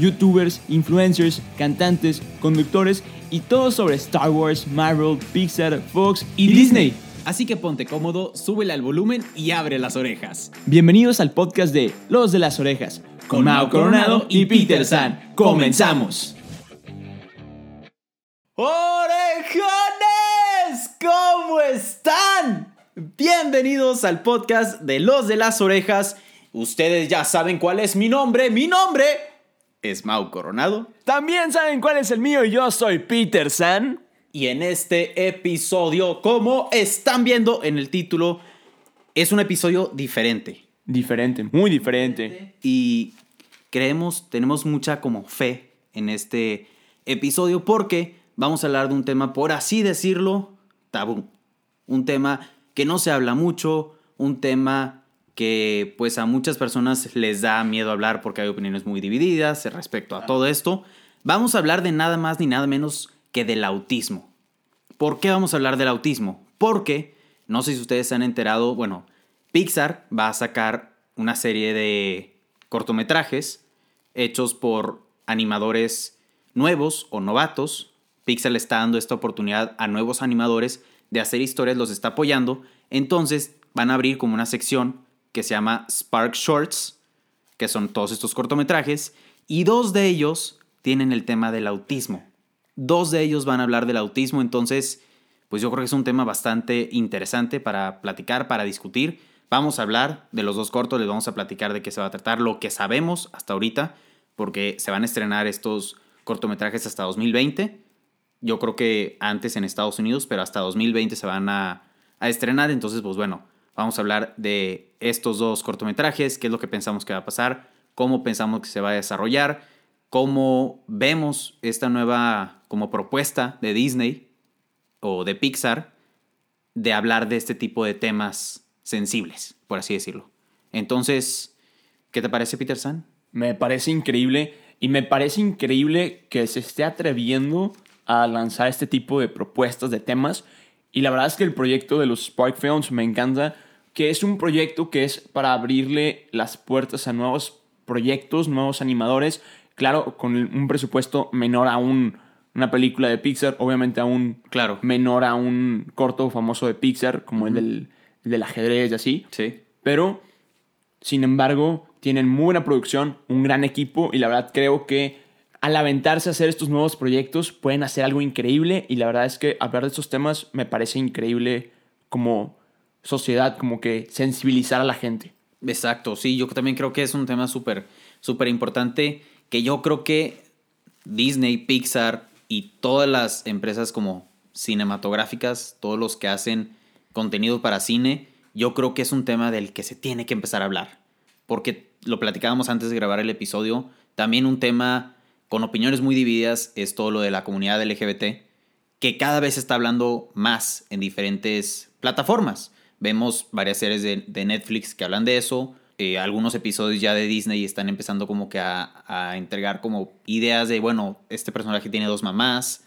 youtubers, influencers, cantantes, conductores y todo sobre Star Wars, Marvel, Pixar, Fox y, Disney. Así que ponte cómodo, súbele al volumen y abre las orejas. Bienvenidos al podcast de Los de las Orejas, con Mao Coronado y Peter San. ¡Comenzamos! ¡Orejones! ¿Cómo están? Bienvenidos al podcast de Los de las Orejas. Ustedes ya saben cuál es mi nombre. Mi nombre es Mau Coronado. También saben cuál es el mío y yo soy Peter San. Y en este episodio, como están viendo en el título, es un episodio diferente. Diferente, muy diferente. Y creemos, tenemos mucha como fe en este episodio porque vamos a hablar de un tema, por así decirlo, tabú. Un tema que no se habla mucho, un tema que pues a muchas personas les da miedo hablar porque hay opiniones muy divididas respecto a todo esto. Vamos a hablar de nada más ni nada menos que del autismo. ¿Por qué vamos a hablar del autismo? Porque, no sé si ustedes se han enterado, bueno, Pixar va a sacar una serie de cortometrajes hechos por animadores nuevos o novatos. Pixar le está dando esta oportunidad a nuevos animadores de hacer historias, los está apoyando. Entonces van a abrir como una sección que se llama Spark Shorts, que son todos estos cortometrajes, y dos de ellos tienen el tema del autismo. Dos de ellos van a hablar del autismo, entonces, pues yo creo que es un tema bastante interesante para platicar, para discutir. Vamos a hablar de los dos cortos, les vamos a platicar de qué se va a tratar, lo que sabemos hasta ahorita, porque se van a estrenar estos cortometrajes hasta 2020. Yo creo que antes en Estados Unidos, pero hasta 2020 se van a, a estrenar, entonces, pues bueno, vamos a hablar de estos dos cortometrajes, qué es lo que pensamos que va a pasar, cómo pensamos que se va a desarrollar, cómo vemos esta nueva como propuesta de Disney o de Pixar de hablar de este tipo de temas sensibles, por así decirlo. Entonces, ¿qué te parece, Peter San? Me parece increíble y me parece increíble que se esté atreviendo a lanzar este tipo de propuestas de temas. Y la verdad es que el proyecto de los Spark Films me encanta, que es un proyecto que es para abrirle las puertas a nuevos proyectos, nuevos animadores, claro, con un presupuesto menor a un, una película de Pixar, obviamente aún Claro. menor a un corto famoso de Pixar, como el, del, el del ajedrez y así. Sí. Pero, sin embargo, tienen muy buena producción, un gran equipo y la verdad creo que al aventarse a hacer estos nuevos proyectos pueden hacer algo increíble y la verdad es que hablar de estos temas me parece increíble como sociedad, como que sensibilizar a la gente. Exacto, sí, yo también creo que es un tema súper, súper importante que yo creo que Disney, Pixar y todas las empresas como cinematográficas, todos los que hacen contenido para cine, yo creo que es un tema del que se tiene que empezar a hablar. Porque lo platicábamos antes de grabar el episodio, también un tema con opiniones muy divididas es todo lo de la comunidad LGBT, que cada vez está hablando más en diferentes plataformas. Vemos varias series de, de Netflix que hablan de eso, eh, algunos episodios ya de Disney están empezando como que a, a entregar como ideas de, bueno, este personaje tiene dos mamás.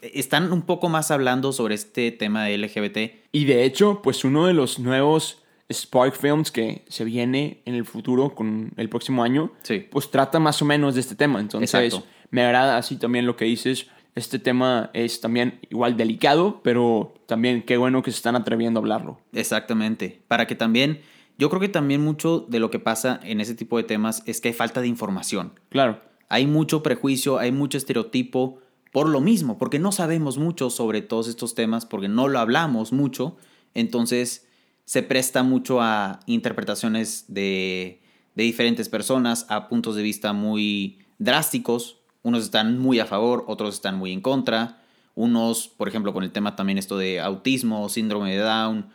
Están un poco más hablando sobre este tema de LGBT. Y de hecho, pues uno de los nuevos Spark Films que se viene en el futuro con el próximo año, Sí. pues trata más o menos de este tema. Entonces, Exacto. Me agrada así también lo que dices. Este tema es también igual delicado, pero también qué bueno que se están atreviendo a hablarlo. Exactamente. Para que también, yo creo que también mucho de lo que pasa en ese tipo de temas es que hay falta de información. Claro, Hay mucho prejuicio, hay mucho estereotipo por lo mismo, porque no sabemos mucho sobre todos estos temas, porque no lo hablamos mucho, entonces se presta mucho a interpretaciones de, de diferentes personas, a puntos de vista muy drásticos, unos están muy a favor, otros están muy en contra, unos, por ejemplo, con el tema también esto de autismo, síndrome de Down,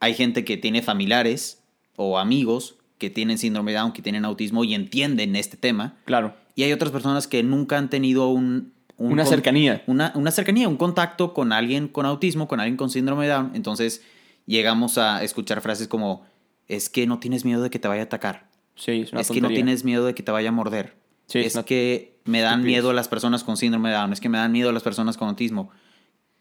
hay gente que tiene familiares o amigos que tienen síndrome de Down, que tienen autismo y entienden este tema. claro. y hay otras personas que nunca han tenido un... un Una cercanía. Una, una cercanía, un contacto con alguien con autismo, con alguien con síndrome de Down. Entonces llegamos a escuchar frases como, es que no tienes miedo de que te vaya a atacar. Sí, es una es que no tienes miedo de que te vaya a morder. Sí, es una que me dan miedo las personas con síndrome de Down. Es que me dan miedo las personas con autismo.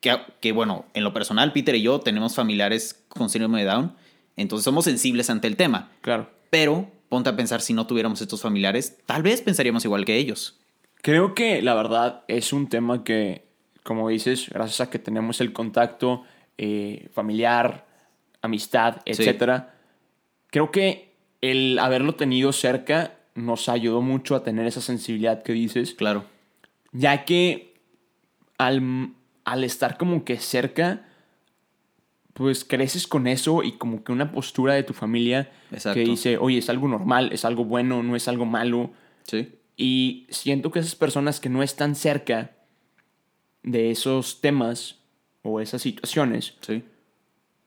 Que, que bueno, en lo personal, Peter y yo tenemos familiares con síndrome de Down. Entonces somos sensibles ante el tema. Claro. Pero ponte a pensar, si no tuviéramos estos familiares, tal vez pensaríamos igual que ellos. Creo que la verdad es un tema que, como dices, gracias a que tenemos el contacto eh, familiar, amistad, Sí. etcétera, creo que el haberlo tenido cerca nos ayudó mucho a tener esa sensibilidad que dices, Claro. ya que al, al estar como que cerca, pues creces con eso y como que una postura de tu familia Exacto. que dice, oye, es algo normal, es algo bueno, no es algo malo. Sí. Y siento que esas personas que no están cerca de esos temas o esas situaciones, Sí.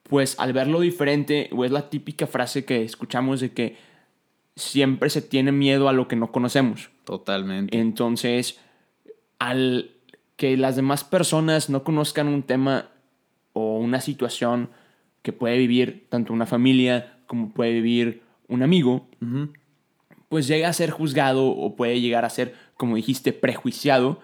pues al verlo diferente, o es la típica frase que escuchamos de que siempre se tiene miedo a lo que no conocemos. Totalmente. Entonces, al que las demás personas no conozcan un tema o una situación que puede vivir tanto una familia como puede vivir un amigo, pues llega a ser juzgado o puede llegar a ser, como dijiste, prejuiciado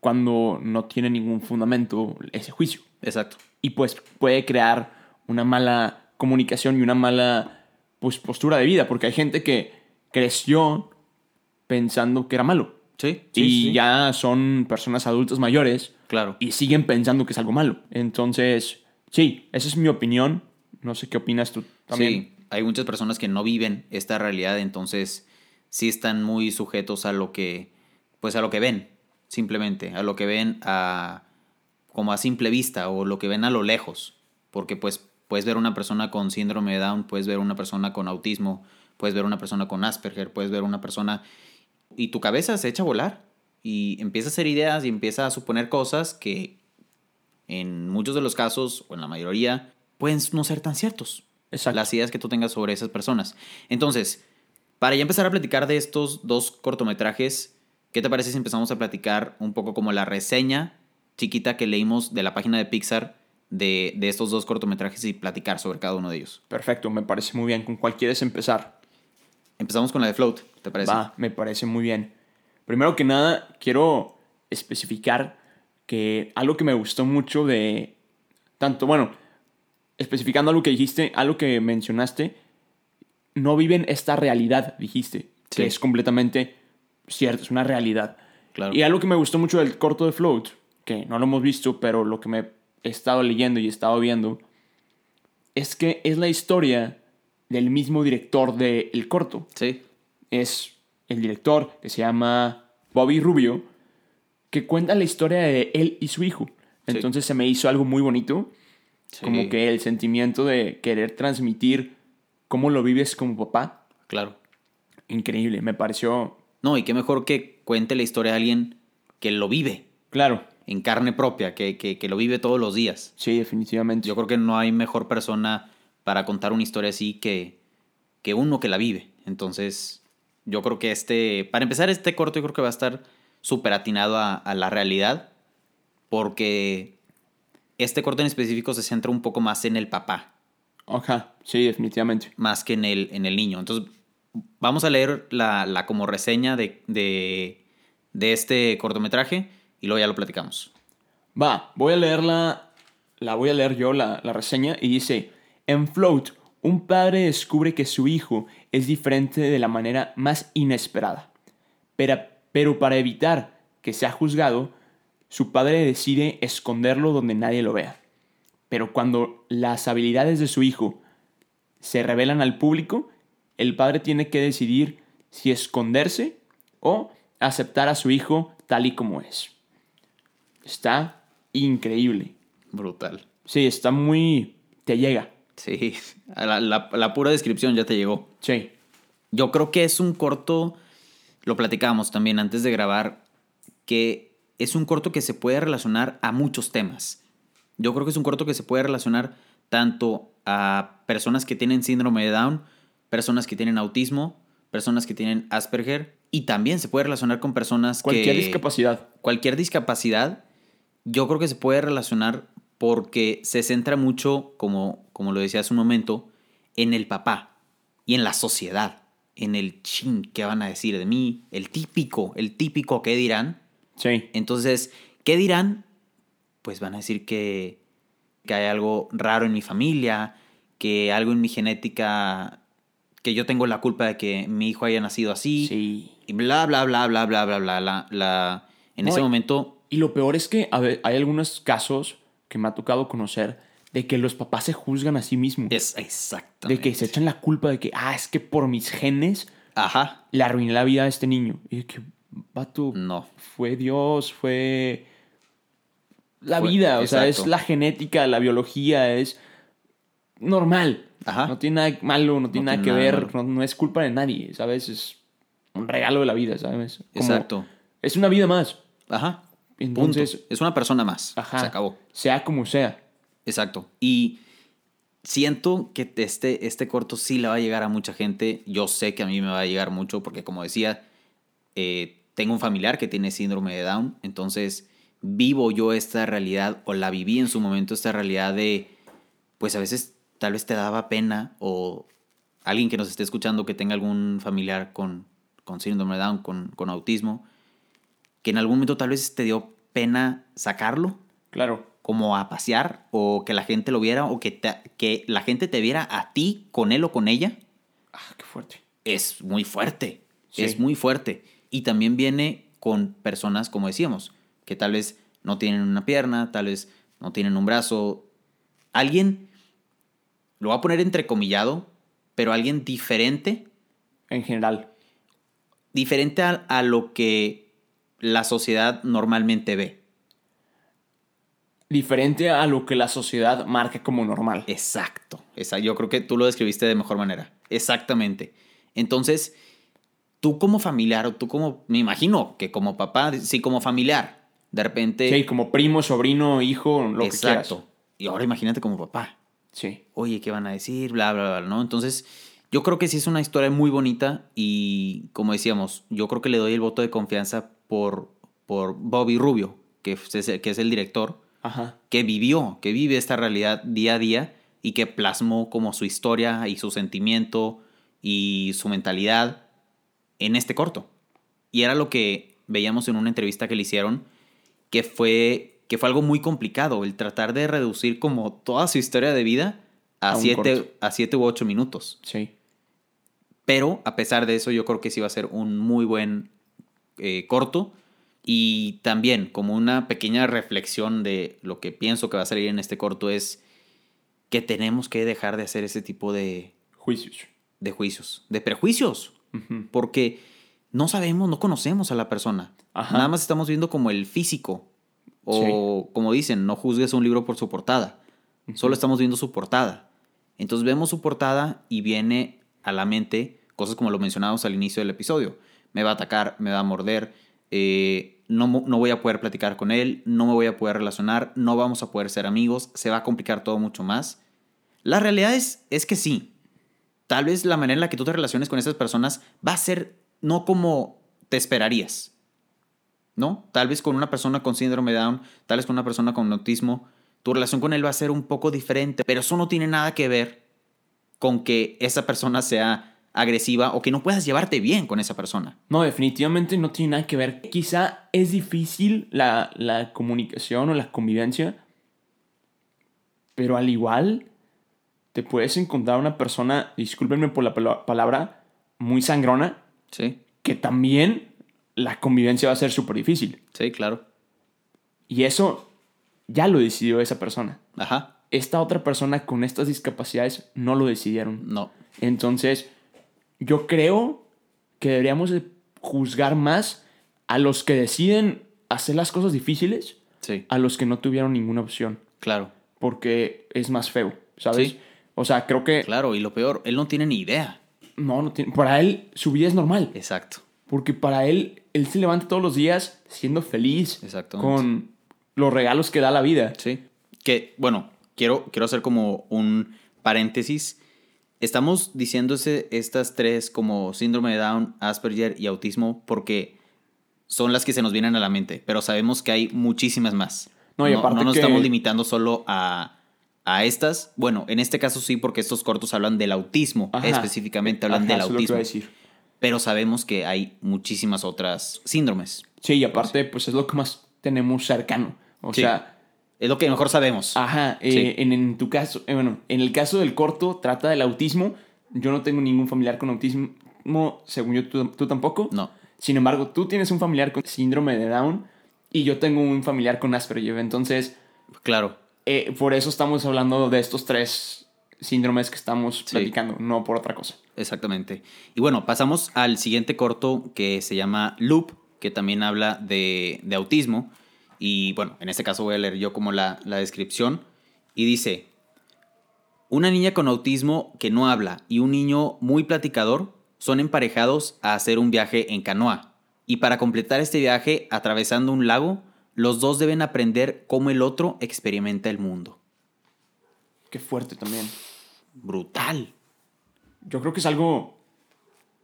cuando no tiene ningún fundamento ese juicio. Exacto. Y pues puede crear una mala comunicación y una mala pues, postura de vida, porque hay gente que creció pensando que era malo. Sí. y sí, sí. ya son personas adultas mayores Claro. y siguen pensando que es algo malo. Entonces, sí, esa es mi opinión. No sé qué opinas tú también. Sí, hay muchas personas que no viven esta realidad, entonces sí están muy sujetos a lo que, pues a lo que ven, simplemente, a lo que ven a, como a simple vista o lo que ven a lo lejos, porque pues puedes ver una persona con síndrome de Down, puedes ver una persona con autismo, puedes ver una persona con Asperger, puedes ver una persona y tu cabeza se echa a volar y empieza a hacer ideas y empieza a suponer cosas que en muchos de los casos, o en la mayoría, pueden no ser tan ciertos. Exacto. Las ideas que tú tengas sobre esas personas. Entonces, para ya empezar a platicar de estos dos cortometrajes, ¿qué te parece si empezamos a platicar un poco como la reseña chiquita que leímos de la página de Pixar de, de estos dos cortometrajes y platicar sobre cada uno de ellos? Perfecto, me parece muy bien. ¿Con cuál quieres empezar? Empezamos con la de Float, ¿te parece? Va, me parece muy bien. Primero que nada, quiero especificar que algo que me gustó mucho de tanto, bueno, especificando algo que dijiste, algo que mencionaste, no viven esta realidad, dijiste, Sí. que es completamente cierto, es una realidad. Claro. Y algo que me gustó mucho del corto de Float, que no lo hemos visto, pero lo que me he estado leyendo y he estado viendo, es que es la historia del mismo director del corto Sí, es el director que se llama Bobby Rubio, que cuenta la historia de él y su hijo. Sí. Entonces se me hizo algo muy bonito, sí, como que el sentimiento de querer transmitir cómo lo vives como papá. Claro. Increíble, me pareció, No, y qué mejor que cuente la historia de alguien que lo vive claro, en carne propia, que, que, que lo vive todos los días. sí, definitivamente. Yo creo que no hay mejor persona para contar una historia así que, que uno que la vive. Entonces, yo creo que este, para empezar este corto, yo creo que va a estar súper atinado a, a la realidad, porque este corto en específico se centra un poco más en el papá, Ajá, sí, definitivamente. más que en el, en el niño. Entonces, vamos a leer la, la como reseña de, de, de este cortometraje y luego ya lo platicamos. Va, voy a leerla, la voy a leer yo, la, la reseña, y dice, en Float, un padre descubre que su hijo es diferente de la manera más inesperada. Pero, pero para evitar que sea juzgado, su padre decide esconderlo donde nadie lo vea. Pero cuando las habilidades de su hijo se revelan al público, el padre tiene que decidir si esconderse o aceptar a su hijo tal y como es. Está increíble. Brutal. Sí, está muy... te llega. Sí, la, la- la pura descripción ya te llegó. Sí. Yo creo que es un corto, lo platicábamos también antes de grabar, que es un corto que se puede relacionar a muchos temas. Yo creo que es un corto que se puede relacionar tanto a personas que tienen síndrome de Down, personas que tienen autismo, personas que tienen Asperger y también se puede relacionar con personas Cualquier que... discapacidad. Cualquier discapacidad, yo creo que se puede relacionar porque se centra mucho, como, como lo decía hace un momento, en el papá y en la sociedad, en el chin, ¿qué van a decir de mí? El típico, el típico, ¿qué dirán? Sí. Entonces, ¿qué dirán? Pues van a decir que, que hay algo raro en mi familia, que algo en mi genética, que yo tengo la culpa de que mi hijo haya nacido así, Sí. y bla, bla, bla, bla, bla, bla, bla. La, la, en ese momento, Y lo peor es que hay algunos casos que me ha tocado conocer de que los papás se juzgan a sí mismos. es exactamente. de que se echan la culpa de que, ah, es que por mis genes Ajá, le arruiné la vida a este niño. Y de que, vato, no. fue Dios, fue la Fue- vida, o sea, es la genética, la biología, es normal. Ajá. No tiene nada malo, no tiene nada que nada ver, no, no es culpa de nadie, ¿sabes? Es un regalo de la vida, ¿sabes? Como- Exacto. Es una vida más, Ajá. Entonces- Punto. Es una persona más. Ajá. Se acabó. sea como sea. Exacto. Y siento que este, este corto sí le va a llegar a mucha gente. Yo sé que a mí me va a llegar mucho porque, como decía, eh, tengo un familiar que tiene síndrome de Down. Entonces, vivo yo esta realidad o la viví en su momento, esta realidad de, pues a veces tal vez te daba pena o alguien que nos esté escuchando que tenga algún familiar con, con síndrome de Down, con, con autismo, que en algún momento tal vez te dio pena sacarlo Claro. como a pasear o que la gente lo viera o que, te- que la gente te viera a ti con él o con ella, Ah, qué fuerte. es muy fuerte. Sí. Es muy fuerte. Y también viene con personas, como decíamos, que tal vez no tienen una pierna, tal vez no tienen un brazo. Alguien, lo voy a poner entrecomillado, pero alguien diferente, En general. diferente a, a lo que la sociedad normalmente ve. Diferente a lo que la sociedad marca como normal. Exacto. Esa, yo creo que tú lo describiste de mejor manera. Exactamente. Entonces, tú como familiar, o tú como, me imagino que como papá, sí, como familiar, de repente... Sí, como primo, sobrino, hijo, lo que exacto. quieras. Y ahora imagínate como papá. Sí. Oye, ¿qué van a decir? Bla, bla, bla, ¿no? Entonces, yo creo que sí es una historia muy bonita y, como decíamos, yo creo que le doy el voto de confianza por, por Bobby Rubio, que es, que es el director Ajá. que vivió, que vive esta realidad día a día y que plasmó como su historia y su sentimiento y su mentalidad en este corto. Y era lo que veíamos en una entrevista que le hicieron, que fue, que fue algo muy complicado, el tratar de reducir como toda su historia de vida a, A siete, a siete u ocho minutos. Sí. Pero a pesar de eso, yo creo que sí va a ser un muy buen eh, corto. Y también, como una pequeña reflexión de lo que pienso que va a salir en este corto, es que tenemos que dejar de hacer ese tipo de, Juicios. de juicios, de prejuicios. Porque no sabemos, no conocemos a la persona. Ajá. Nada más estamos viendo como el físico. O como dicen, no juzgues un libro por su portada. Solo estamos viendo su portada. Entonces vemos su portada y viene a la mente cosas como lo mencionábamos al inicio del episodio. Me va a atacar, me va a morder, eh, no, no voy a poder platicar con él, no me voy a poder relacionar, no vamos a poder ser amigos, se va a complicar todo mucho más. La realidad es, es que sí. Tal vez la manera en la que tú te relaciones con esas personas va a ser no como te esperarías. ¿No? Tal vez con una persona con síndrome de Down, tal vez con una persona con autismo, tu relación con él va a ser un poco diferente, pero eso no tiene nada que ver con que esa persona sea agresiva o que no puedas llevarte bien con esa persona. No, definitivamente no tiene nada que ver. Quizá es difícil la, la comunicación o la convivencia, pero al igual te puedes encontrar una persona, discúlpenme por la pala- palabra, muy sangrona, Sí, que también la convivencia va a ser súper difícil. sí, claro. Y eso ya lo decidió esa persona. Ajá, Esta otra persona con estas discapacidades no lo decidieron. no. Entonces, yo creo que deberíamos de juzgar más a los que deciden hacer las cosas difíciles Sí, a los que no tuvieron ninguna opción, claro. porque es más feo, ¿sabes? Sí. O sea, creo que Claro, y lo peor, él no tiene ni idea. no, no tiene, para él su vida es normal, Exacto. porque para él él se levanta todos los días siendo feliz Exactamente. con los regalos que da la vida. Sí. Que, bueno, quiero, quiero hacer como un paréntesis. Estamos diciéndose estas tres como síndrome de Down, Asperger y autismo porque son las que se nos vienen a la mente, pero sabemos que hay muchísimas más. No, y aparte nos que- estamos limitando solo a, a estas. Bueno, en este caso sí, porque estos cortos hablan del autismo, Ajá. específicamente hablan Ajá, del eso es lo que iba autismo. a decir. Pero sabemos que hay muchísimas otras síndromes. Sí, y aparte, pues es lo que más tenemos cercano. O Sí. sea, Es lo que mejor sabemos. Ajá, eh, Sí. en, en tu caso, eh, bueno, en el caso del corto trata del autismo. Yo no tengo ningún familiar con autismo, según yo, tú, tú tampoco. No. Sin embargo, tú tienes un familiar con síndrome de Down y yo tengo un familiar con Asperger. Entonces, Claro. eh, por eso estamos hablando de estos tres síndromes que estamos Sí. platicando, no por otra cosa. Exactamente. Y bueno, pasamos al siguiente corto que se llama Loop, que también habla de, de autismo. Y bueno, en este caso voy a leer yo como la, la descripción. Y dice, una niña con autismo que no habla y un niño muy platicador son emparejados a hacer un viaje en canoa. Y para completar este viaje atravesando un lago, los dos deben aprender cómo el otro experimenta el mundo. Qué fuerte también. Brutal. Yo creo que es algo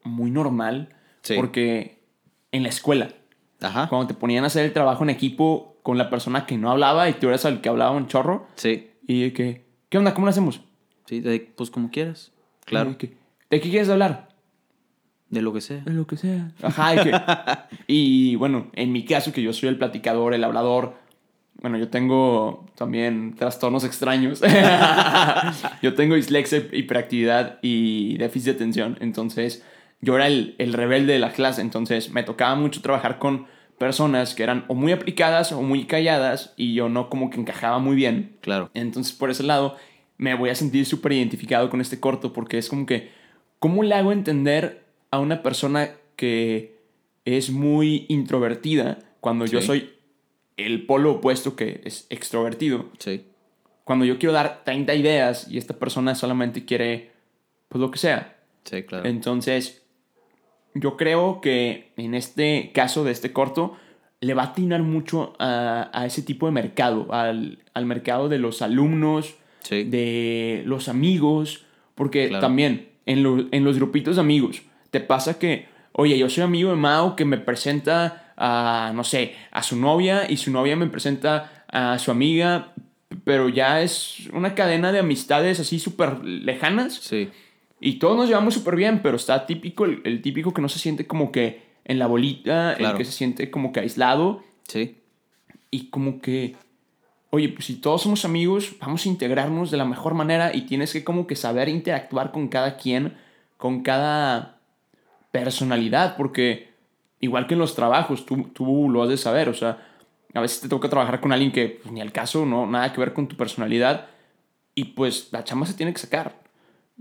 muy normal Sí. porque en la escuela, Ajá. cuando te ponían a hacer el trabajo en equipo con la persona que no hablaba y tú eras el que hablaba un chorro, Sí. y de que, ¿qué onda? ¿Cómo lo hacemos? Sí, de- pues como quieras. Claro. De, que, ¿De qué quieres hablar? De lo que sea. De lo que sea. Ajá, y, que- y bueno, en mi caso, que yo soy el platicador, el hablador, bueno, yo tengo también trastornos extraños. yo tengo dislexia, hiperactividad y déficit de atención. Entonces, yo era el, el rebelde de la clase. Entonces, me tocaba mucho trabajar con personas que eran o muy aplicadas o muy calladas y yo no como que encajaba muy bien. Claro. Entonces, por ese lado, me voy a sentir súper identificado con este corto porque es como que, ¿cómo le hago entender a una persona que es muy introvertida cuando yo soy el polo opuesto que es extrovertido? Sí. Cuando yo quiero dar 30 ideas y esta persona solamente quiere, pues lo que sea. Sí, claro. Entonces, yo creo que en este caso de este corto, le va a atinar mucho a, a ese tipo de mercado, al, al mercado de los alumnos, Sí. de los amigos, porque Claro. también en, lo- en los grupitos de amigos te pasa que, oye, yo soy amigo de Mao que me presenta a, no sé, a su novia y su novia me presenta a su amiga, pero ya es una cadena de amistades así súper lejanas Sí. Y todos nos llevamos súper bien, pero está típico, el, el típico que no se siente como que en la bolita, Claro. el que se siente como que aislado Sí. y como que, oye, pues si todos somos amigos, vamos a integrarnos de la mejor manera y tienes que como que saber interactuar con cada quien, con cada personalidad, porque igual que en los trabajos, tú, tú lo has de saber, o sea, a veces te toca trabajar con alguien que pues, ni al caso, no, nada que ver con tu personalidad y pues la chamba se tiene que sacar.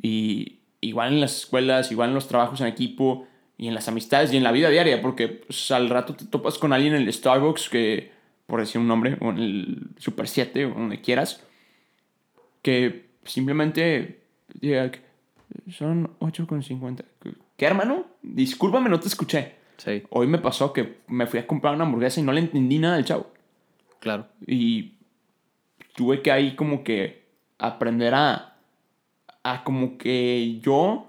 Y igual en las escuelas, igual en los trabajos en equipo y en las amistades y en la vida diaria, porque pues, al rato te topas con alguien en el Starbucks que, por decir un nombre, o en el Super 7 o donde quieras, que simplemente diga, son 8,50. ¿Qué, hermano? Discúlpame, no te escuché. Sí. Hoy me pasó que me fui a comprar una hamburguesa y no le entendí nada al chavo. Claro. Y tuve que ahí como que aprender a, a como que yo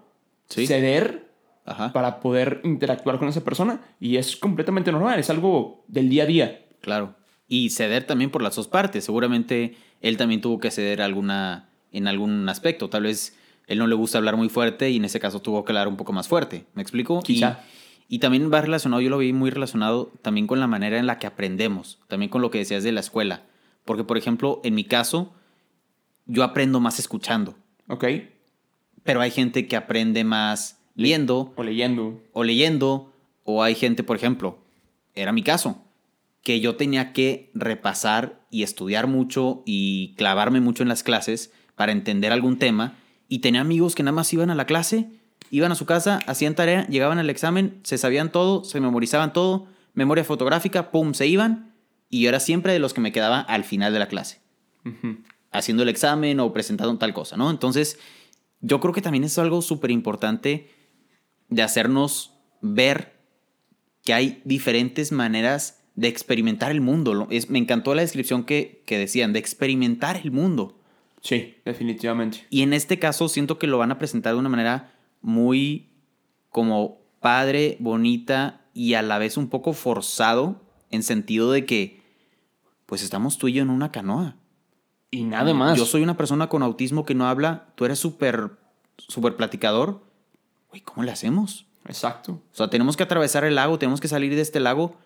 Sí. ceder Ajá. para poder interactuar con esa persona. Y es completamente normal, es algo del día a día. Claro. Y ceder también por las dos partes. Seguramente él también tuvo que ceder alguna, en algún aspecto. Tal vez él no le gusta hablar muy fuerte y en ese caso tuvo que hablar un poco más fuerte. ¿Me explico? Y- Quizá. Y, también va relacionado, yo lo vi muy relacionado también con la manera en la que aprendemos. También con lo que decías de la escuela. Porque, por ejemplo, en mi caso, yo aprendo más escuchando. ¿Ok? Pero hay gente que aprende más viendo O leyendo. o leyendo, o hay gente, por ejemplo, era mi caso, que yo tenía que repasar y estudiar mucho y clavarme mucho en las clases para entender algún tema, y tenía amigos que nada más iban a la clase, iban a su casa, hacían tarea, llegaban al examen, se sabían todo, se memorizaban todo, memoria fotográfica, pum, se iban, y yo era siempre de los que me quedaba al final de la clase. Haciendo el examen o presentando tal cosa, ¿no? Entonces, yo creo que también es algo súper importante de hacernos ver que hay diferentes maneras de experimentar el mundo. Es, me encantó la descripción que, que decían, de experimentar el mundo. Sí, definitivamente. Y en este caso siento que lo van a presentar de una manera muy como padre, bonita y a la vez un poco forzado en sentido de que pues estamos tú y yo en una canoa. Y nada más. Yo soy una persona con autismo que no habla, tú eres súper súper platicador. Güey, ¿cómo le hacemos? Exacto. O sea, tenemos que atravesar el lago, tenemos que salir de este lago.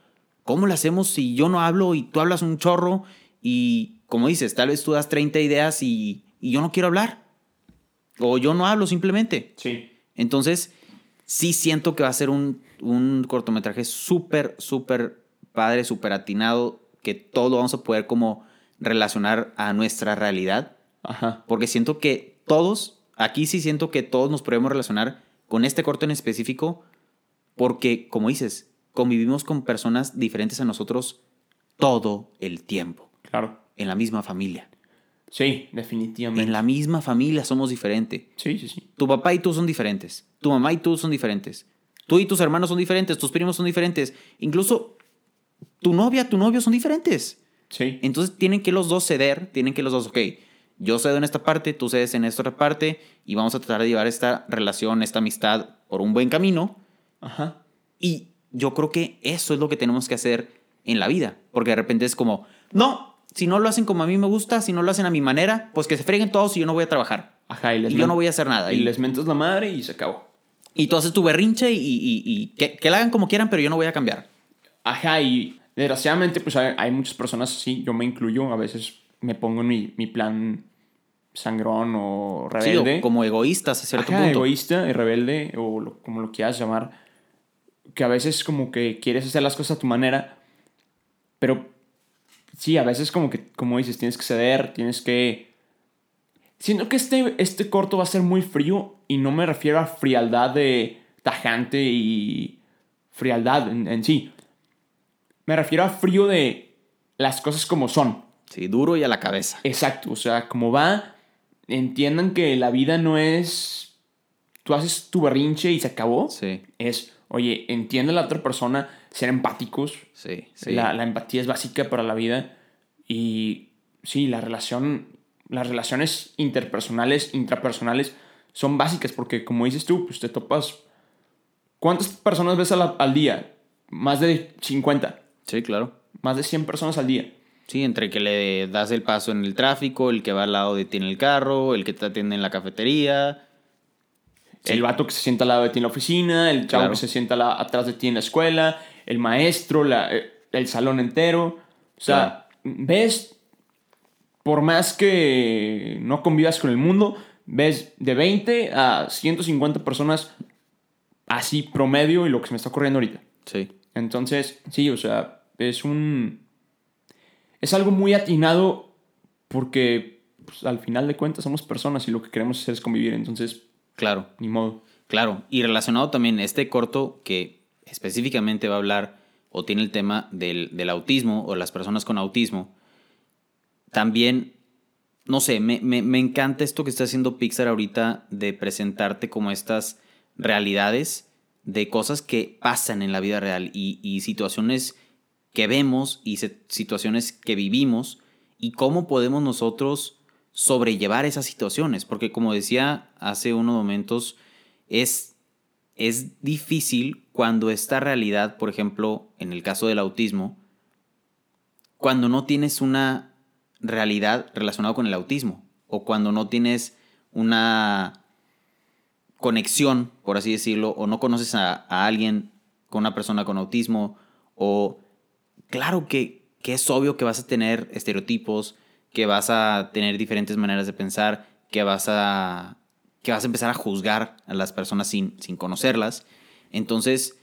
¿Cómo le hacemos si yo no hablo y tú hablas un chorro? Y como dices, tal vez tú das 30 ideas y, y yo no quiero hablar. O yo no hablo simplemente. Sí. Entonces, sí siento que va a ser un, un cortometraje súper, súper padre, súper atinado, que todo lo vamos a poder como relacionar a nuestra realidad. Ajá. Porque siento que todos, aquí sí siento que todos nos podemos relacionar con este corto en específico, porque, como dices, convivimos con personas diferentes a nosotros todo el tiempo, Claro. en la misma familia. Sí, definitivamente. En la misma familia somos diferentes. Sí, sí, sí. Tu papá y tú son diferentes. Tu mamá y tú son diferentes. Tú y tus hermanos son diferentes. Tus primos son diferentes. Incluso tu novia, tu novio son diferentes. Sí. Entonces tienen que los dos ceder. Tienen que los dos, ok, yo cedo en esta parte, tú cedes en esta otra parte. Y vamos a tratar de llevar esta relación, esta amistad por un buen camino. Ajá. Y yo creo que eso es lo que tenemos que hacer en la vida. Porque de repente es como, no, si no lo hacen como a mí me gusta, si no lo hacen a mi manera, pues que se freguen todos y yo no voy a trabajar. Ajá, y les Y yo no voy a hacer nada. Y Y, les mentas la madre y se acabó. y tú haces tu berrinche y, y- y que, que la hagan como quieran, pero yo no voy a cambiar. Ajá, y desgraciadamente, pues hay, hay muchas personas así, yo me incluyo, a veces me pongo en mi, mi plan sangrón o Sí, rebelde. o como egoístas a cierto Ajá, punto. egoísta y rebelde, o lo- como lo quieras llamar, que a veces como que quieres hacer las cosas a tu manera, pero sí, a veces como que, como dices, tienes que ceder, tienes que... Siento que este, este corto va a ser muy frío y no me refiero a frialdad de tajante y frialdad en, en sí. Me refiero a frío de las cosas como son. Sí, duro y a la cabeza. Exacto, o sea, como va, entiendan que la vida no es, tú haces tu berrinche y se acabó. Sí, Es, oye, entiende a la otra persona, ser empáticos. sí, sí. La, la empatía es básica para la vida. Y sí, la relación, las relaciones interpersonales, intrapersonales, son básicas porque, como dices tú, pues te topas. ¿Cuántas personas ves la- al día? Más de 50, Sí, claro. más de 100 personas al día. Sí, entre que le das el paso en el tráfico, el que va al lado de ti en el carro, el que te atiende en la cafetería. Sí. El vato que se sienta al lado de ti en la oficina, el chavo Claro. que se sienta la- atrás de ti en la escuela, el maestro, la- eh, el salón entero. O sea, ves, por más que no convivas con el mundo, ves de 20 a 150 personas así promedio y lo que se me está ocurriendo ahorita. Sí. Entonces, sí, o sea, es un... Es algo muy atinado porque pues, al final de cuentas somos personas y lo que queremos hacer es convivir, entonces, Claro, ni modo. claro. Y relacionado también este corto que específicamente va a hablar o tiene el tema del, del autismo o las personas con autismo, también, no sé, me, me, me encanta esto que está haciendo Pixar ahorita de presentarte como estas realidades de cosas que pasan en la vida real y, y situaciones que vemos y situaciones que vivimos y cómo podemos nosotros sobrellevar esas situaciones. Porque como decía hace unos momentos, es, es difícil cuando esta realidad, por ejemplo, en el caso del autismo, cuando no tienes una realidad relacionada con el autismo o cuando no tienes una conexión, por así decirlo, o no conoces a, a alguien con una persona con autismo, o claro que, que es obvio que vas a tener estereotipos, que vas a tener diferentes maneras de pensar, que vas a, que vas a empezar a juzgar a las personas sin, sin conocerlas. Entonces,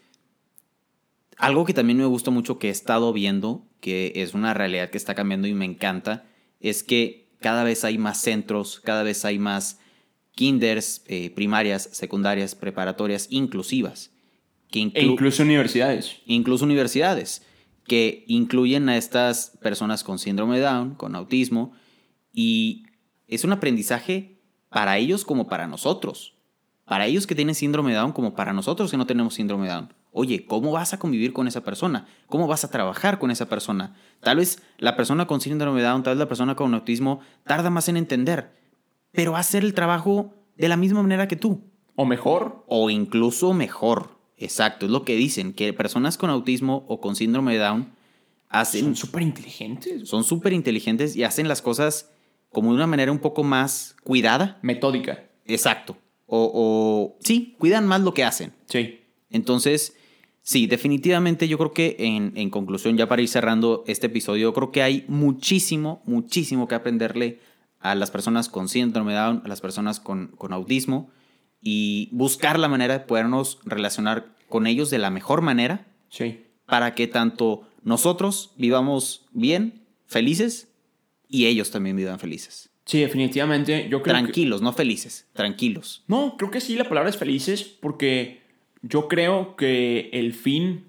algo que también me gusta mucho que he estado viendo, que es una realidad que está cambiando y me encanta, es que cada vez hay más centros, cada vez hay más kinders, eh, primarias, secundarias, preparatorias inclusivas. Que E inclu- incluso universidades. incluso universidades, que incluyen a estas personas con síndrome de Down, con autismo, y es un aprendizaje para ellos como para nosotros. Para ellos que tienen síndrome de Down como para nosotros que no tenemos síndrome de Down. Oye, ¿cómo vas a convivir con esa persona? ¿Cómo vas a trabajar con esa persona? Tal vez la persona con síndrome de Down, tal vez la persona con autismo tarda más en entender, pero va a hacer el trabajo de la misma manera que tú. O mejor. O incluso mejor. Exacto, es lo que dicen, que personas con autismo o con síndrome de Down hacen... Son súper inteligentes. Son súper inteligentes y hacen las cosas como de una manera un poco más cuidada. Metódica. Exacto. O, o sí, cuidan más lo que hacen. Sí. Entonces, sí, definitivamente yo creo que en, en conclusión, ya para ir cerrando este episodio, yo creo que hay muchísimo, muchísimo que aprenderle a las personas con síndrome de Down, a las personas con, con autismo y buscar la manera de podernos relacionar con ellos de la mejor manera Sí. para que tanto nosotros vivamos bien, felices, y ellos también vivan felices. Sí, definitivamente. Yo creo que- Tranquilos, no felices, tranquilos. No, creo que sí, la palabra es felices porque yo creo que el fin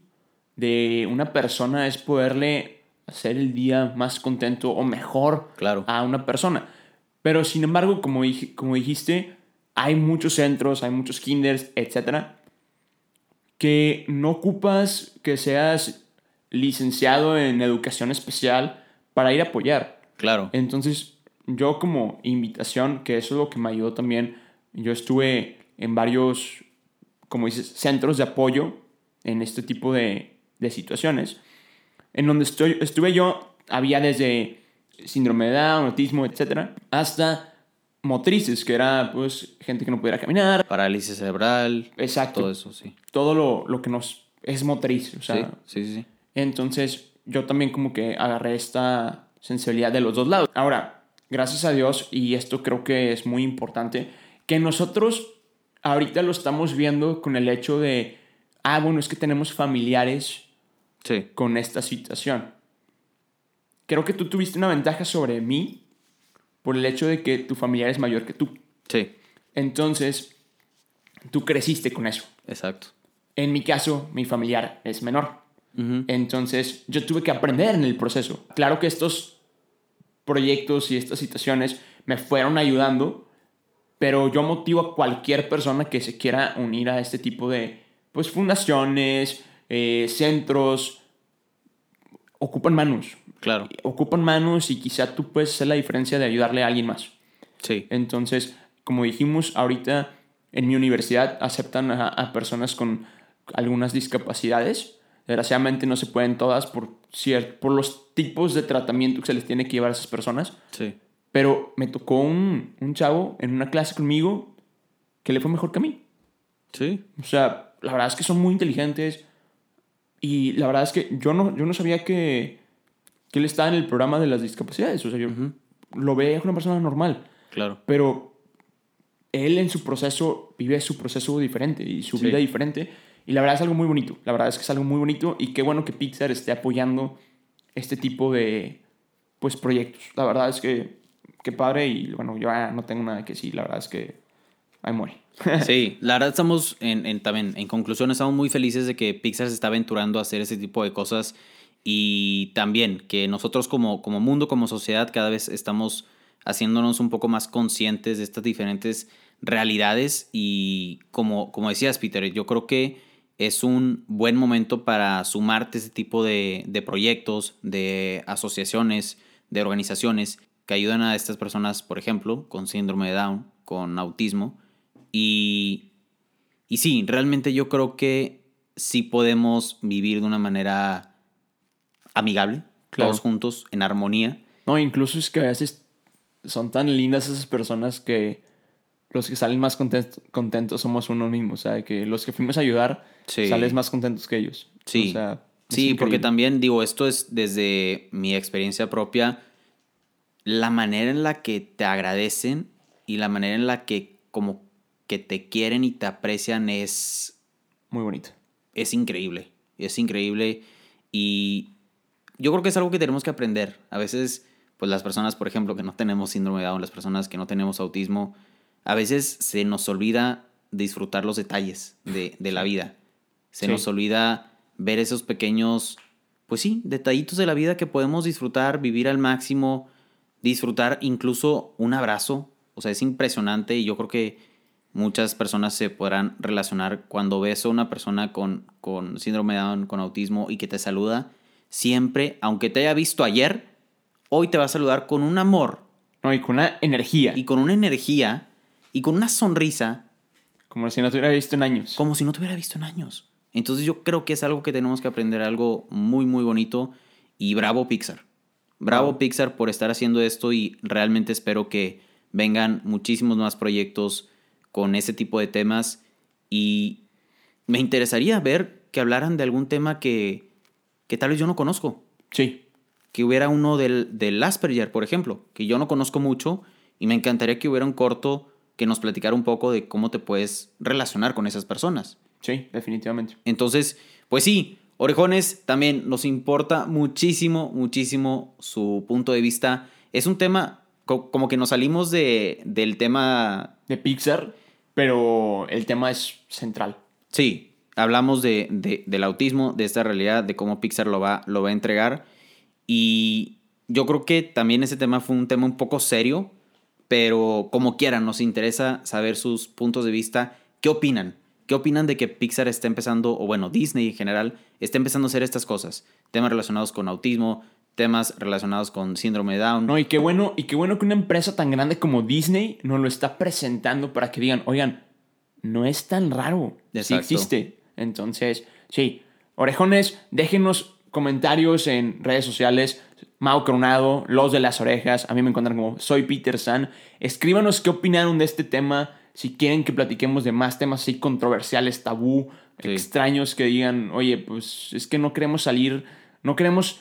de una persona es poderle hacer el día más contento o mejor Claro. a una persona. Pero sin embargo, como, dij- como dijiste, hay muchos centros, hay muchos kinders, etcétera, que no ocupas que seas licenciado en educación especial para ir a apoyar. Claro. Entonces, yo como invitación, que eso es lo que me ayudó también, yo estuve en varios, como dices, centros de apoyo en este tipo de, de situaciones. En donde estoy, estuve yo, había desde síndrome de Down, autismo, etcétera, hasta motrices, que era pues gente que no pudiera caminar. Parálisis cerebral. Exacto. Todo eso, sí. Todo lo, lo que nos es motriz. O sea, sí, sí, sí. entonces, yo también como que agarré esta sensibilidad de los dos lados. Ahora, gracias a Dios, y esto creo que es muy importante, que nosotros ahorita lo estamos viendo con el hecho de, ah, bueno, es que tenemos familiares Sí. con esta situación. Creo que tú tuviste una ventaja sobre mí por el hecho de que tu familiar es mayor que tú. Sí, Entonces, tú creciste con eso. exacto. En mi caso, mi familiar es menor. Entonces, yo tuve que aprender en el proceso. Claro que estos proyectos y estas situaciones me fueron ayudando, pero yo motivo a cualquier persona que se quiera unir a este tipo de pues, fundaciones, eh, centros. Ocupan manos. Claro. Ocupan manos y quizá tú puedes hacer la diferencia de ayudarle a alguien más. Sí. Entonces, como dijimos, ahorita en mi universidad aceptan a, a personas con algunas discapacidades. Desgraciadamente no se pueden todas por, por los tipos de tratamiento que se les tiene que llevar a esas personas. Sí. Pero me tocó un, un chavo en una clase conmigo que le fue mejor que a mí. Sí. O sea, la verdad es que son muy inteligentes. Y la verdad es que yo no, yo no sabía que, que él estaba en el programa de las discapacidades. O sea, yo lo veía como una persona normal. Claro. Pero él en su proceso vive su proceso diferente y su Sí. vida diferente. Y la verdad es algo muy bonito. La verdad es que es algo muy bonito y qué bueno que Pixar esté apoyando este tipo de pues, proyectos. La verdad es que qué padre y bueno, yo no tengo nada que decir. La verdad es que ahí muere. Sí, la verdad estamos en, en- también, en conclusión, estamos muy felices de que Pixar se está aventurando a hacer ese tipo de cosas y también que nosotros como, como mundo, como sociedad, cada vez estamos haciéndonos un poco más conscientes de estas diferentes realidades y como, como decías, Peter, yo creo que es un buen momento para sumarte a este tipo de, de proyectos, de asociaciones, de organizaciones que ayudan a estas personas, por ejemplo, con síndrome de Down, con autismo. Y, y sí, realmente yo creo que sí podemos vivir de una manera amigable, Claro. todos juntos, en armonía. No, incluso es que a veces son tan lindas esas personas que los que salen más contentos, contentos somos uno mismo. O sea, que los que fuimos a ayudar Sí. sales más contentos que ellos. Sí, O sea, es sí, porque también digo, esto es desde mi experiencia propia, la manera en la que te agradecen y la manera en la que como que te quieren y te aprecian es, Muy bonito. es increíble, es increíble y yo creo que es algo que tenemos que aprender. A veces, pues las personas, por ejemplo, que no tenemos síndrome de Down, las personas que no tenemos autismo, a veces se nos olvida disfrutar los detalles de, de la vida. Se Sí. nos olvida ver esos pequeños, pues sí, detallitos de la vida que podemos disfrutar, vivir al máximo, disfrutar incluso un abrazo. O sea, es impresionante y yo creo que muchas personas se podrán relacionar cuando ves a una persona con, con síndrome de Down, con autismo y que te saluda, siempre, aunque te haya visto ayer, hoy te va a saludar con un amor No, y con una energía. y con una energía y con una sonrisa Como si no te hubiera visto en años. como si no te hubiera visto en años. Entonces yo creo que es algo que tenemos que aprender, algo muy, muy bonito. Y bravo Pixar. Bravo Bravo. Pixar por estar haciendo esto y realmente espero que vengan muchísimos más proyectos con ese tipo de temas. Y me interesaría ver que hablaran de algún tema que, que tal vez yo no conozco. Sí. Que hubiera uno del, del Asperger, por ejemplo, que yo no conozco mucho y me encantaría que hubiera un corto que nos platicara un poco de cómo te puedes relacionar con esas personas. Sí, definitivamente. Entonces, pues sí, orejones, también nos importa muchísimo, muchísimo su punto de vista. Es un tema, co- como que nos salimos de, del tema, De Pixar, pero el tema es central. sí, hablamos de, de- del autismo, de esta realidad, de cómo Pixar lo va, lo va a entregar. Y yo creo que también ese tema fue un tema un poco serio, pero como quieran, nos interesa saber sus puntos de vista. ¿Qué opinan? ¿Qué opinan de que Pixar está empezando, o bueno, Disney en general, está empezando a hacer estas cosas? Temas relacionados con autismo, temas relacionados con síndrome de Down. No, y qué bueno, y qué bueno que una empresa tan grande como Disney nos lo está presentando para que digan, oigan, no es tan raro. Sí Exacto. existe. Entonces, sí. Orejones, déjenos comentarios en redes sociales. Mau Coronado, Los de las Orejas. A mí me encuentran como Soy Peter San. Escríbanos qué opinaron de este tema. Si quieren que platiquemos de más temas así controversiales, tabú, Sí. extraños, que digan, oye, pues es que no queremos salir, no queremos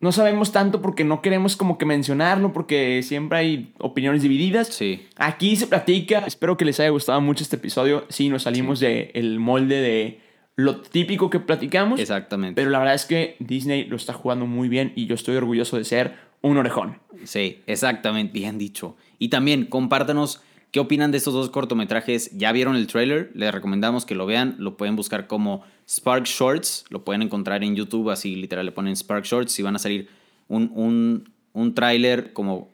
no sabemos tanto porque no queremos como que mencionarlo, porque siempre hay opiniones divididas. Sí. Aquí se platica. Espero que les haya gustado mucho este episodio. Sí, nos salimos del molde de lo típico que platicamos. Exactamente. Pero la verdad es que Disney lo está jugando muy bien y yo estoy orgulloso de ser un orejón. Sí, exactamente, bien dicho. Y también compártanos qué opinan de estos dos cortometrajes. ¿Ya vieron el trailer? Les recomendamos que lo vean. Lo pueden buscar como Spark Shorts. Lo pueden encontrar en YouTube, así literal le ponen Spark Shorts y van a salir un, un, un tráiler como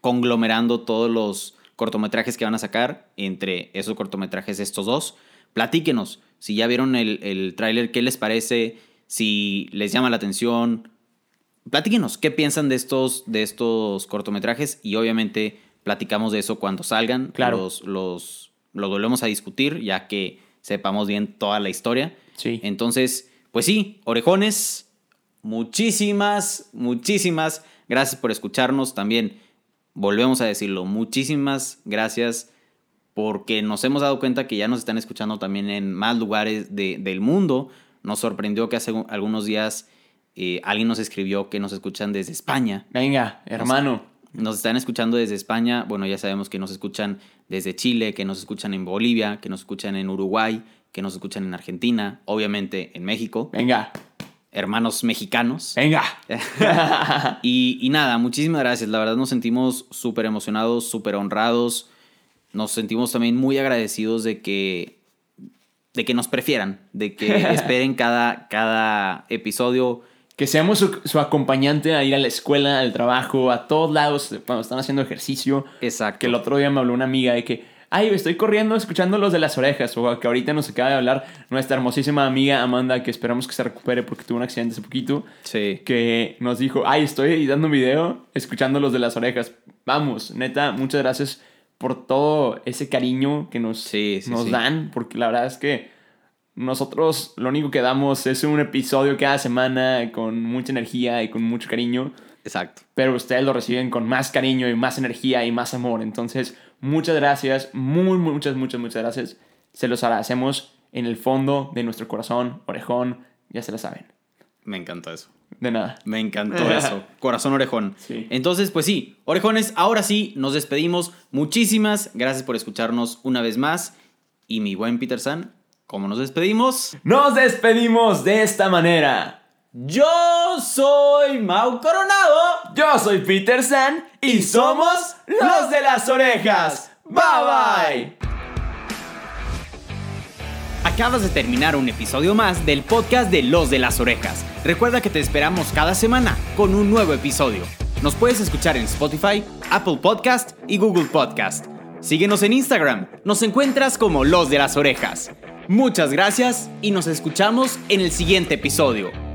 conglomerando todos los cortometrajes que van a sacar. Entre esos cortometrajes estos dos. Platíquenos si ya vieron el, el tráiler, qué les parece, si les llama la atención, platíquenos qué piensan de estos, de estos cortometrajes y obviamente platicamos de eso cuando salgan. Claro. Los, los, los volvemos a discutir ya que sepamos bien toda la historia. Sí. Entonces, pues sí, orejones, muchísimas, muchísimas gracias por escucharnos. También volvemos a decirlo, muchísimas gracias porque nos hemos dado cuenta que ya nos están escuchando también en más lugares de- del mundo. Nos sorprendió que hace algunos días eh, alguien nos escribió que nos escuchan desde España. Venga, hermano. Nos están escuchando desde España. Bueno, ya sabemos que nos escuchan desde Chile, que nos escuchan en Bolivia, que nos escuchan en Uruguay, que nos escuchan en Argentina, obviamente en México. Venga, Hermanos mexicanos. venga. Y, y nada, muchísimas gracias. La verdad nos sentimos súper emocionados, súper honrados. Nos sentimos también muy agradecidos de que, de que nos prefieran, de que esperen cada, cada episodio. Que seamos su, su acompañante a ir a la escuela, al trabajo, a todos lados cuando están haciendo ejercicio. Exacto. Que el otro día me habló una amiga de que, ay, estoy corriendo escuchando los de las orejas. O que ahorita nos acaba de hablar nuestra hermosísima amiga Amanda, que esperamos que se recupere porque tuvo un accidente hace poquito. Sí. Que nos dijo, ay, estoy editando un video escuchando los de las orejas. Vamos, neta, muchas gracias por todo ese cariño que nos, Sí, sí, nos sí. dan. Porque la verdad es que nosotros lo único que damos es un episodio cada semana con mucha energía y con mucho cariño Exacto. pero ustedes lo reciben con más cariño y más energía y más amor. Entonces, muchas gracias, muy, muchas, muchas, muchas gracias. Se los agradecemos en el fondo de nuestro corazón, orejón, ya se la saben. Me encantó eso. De nada. Me encantó eso. Corazón orejón. Sí. Entonces, pues sí, orejones, ahora sí, nos despedimos. Muchísimas gracias por escucharnos una vez más. Y mi buen Peter San, ¿cómo nos despedimos? Nos despedimos de esta manera. Yo soy Mau Coronado. Yo soy Peter San y somos los de las orejas. Bye bye. Acabas de terminar un episodio más del podcast de Los de las Orejas. Recuerda que te esperamos cada semana con un nuevo episodio. Nos puedes escuchar en Spotify, Apple Podcast y Google Podcast. Síguenos en Instagram, nos encuentras como Los de las Orejas. Muchas gracias y nos escuchamos en el siguiente episodio.